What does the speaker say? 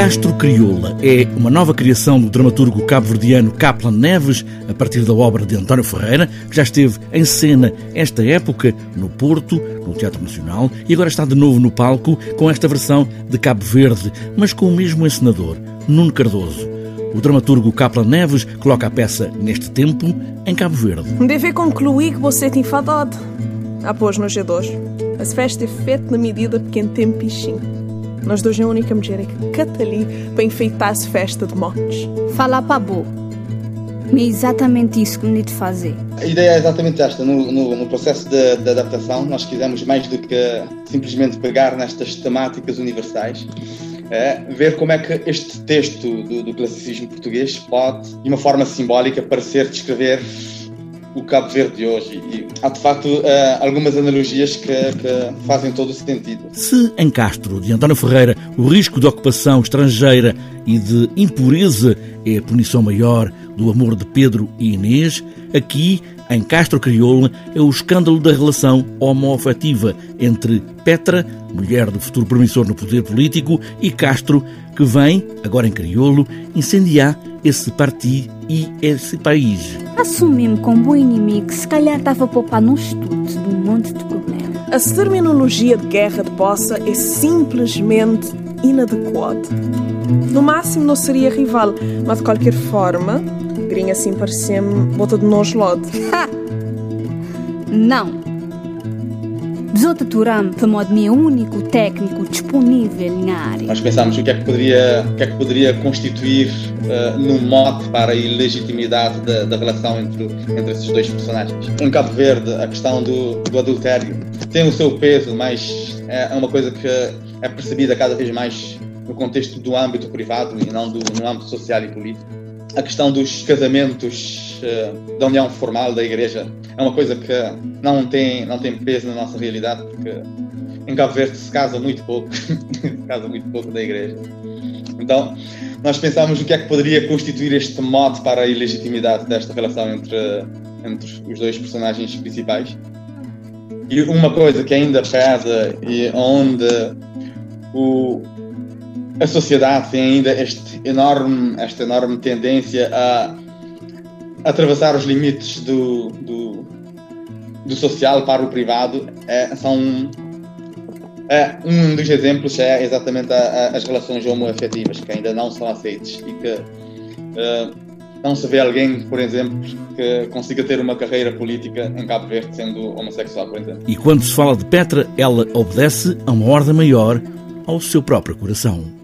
Castro Crioula é uma nova criação do dramaturgo cabo-verdiano Kaplan Neves, a partir da obra de António Ferreira, que já esteve em cena esta época no Porto, no Teatro Nacional, e agora está de novo no palco com esta versão de Cabo Verde, mas com o mesmo encenador, Nuno Cardoso. O dramaturgo Kaplan Neves coloca a peça neste tempo em Cabo Verde. Deve concluir que você tem fadado. Após no G2. As festas é feita na medida pequeno tempo pichinho. Nós dois é a única mulher que cata ali para enfeitar a festa de mortes. Fala para boa. É exatamente isso que me de fazer. A ideia é exatamente esta. No, no, no processo de, de, adaptação, nós quisemos mais do que simplesmente pegar nestas temáticas universais, é ver como é que este texto do, do classicismo português pode, de uma forma simbólica, parecer descrever o Cabo Verde de hoje. E há de facto eh, algumas analogias que, que, fazem todo o sentido. Se em Castro, de António Ferreira, o risco de ocupação estrangeira e de impureza é a punição maior do amor de Pedro e Inês, aqui em Castro Crioula é o escândalo da relação homoafetiva entre Petra, mulher do futuro promissor no poder político, e Castro, que vem, agora em crioulo, incendiar esse partido e esse país. Assumi-me como bom inimigo, se calhar estava a poupar num estudo de um monte de problemas. A terminologia de guerra de poça é simplesmente inadequada. No máximo não seria rival, mas de qualquer forma, grinha assim parecia-me bota de nós lado. Não, Besoto Turam foi o único técnico disponível na área. Nós pensámos o que é que poderia, o que é que poderia constituir uh, no mote para a ilegitimidade da, da relação entre, entre esses dois personagens. Em Cabo Verde, a questão do, do adultério tem o seu peso, mas é uma coisa que é percebida cada vez mais no contexto do âmbito privado e não do, no âmbito social e político. A questão dos casamentos uh, da união formal da Igreja é uma coisa que não tem, não tem peso na nossa realidade, porque em Cabo Verde se casa muito pouco, se casa muito pouco da igreja. Então, nós pensámos o que é que poderia constituir este mote para a ilegitimidade desta relação entre, entre os dois personagens principais. E uma coisa que ainda pesa e onde o, a sociedade tem ainda este enorme, esta enorme tendência a atravessar os limites do, do, do social para o privado é, são é, um dos exemplos é exatamente a, a, as relações homoafetivas que ainda não são aceitas e que uh, não se vê alguém, por exemplo, que consiga ter uma carreira política em Cabo Verde sendo homossexual, por exemplo. E quando se fala de Petra, ela obedece a uma ordem maior ao seu próprio coração.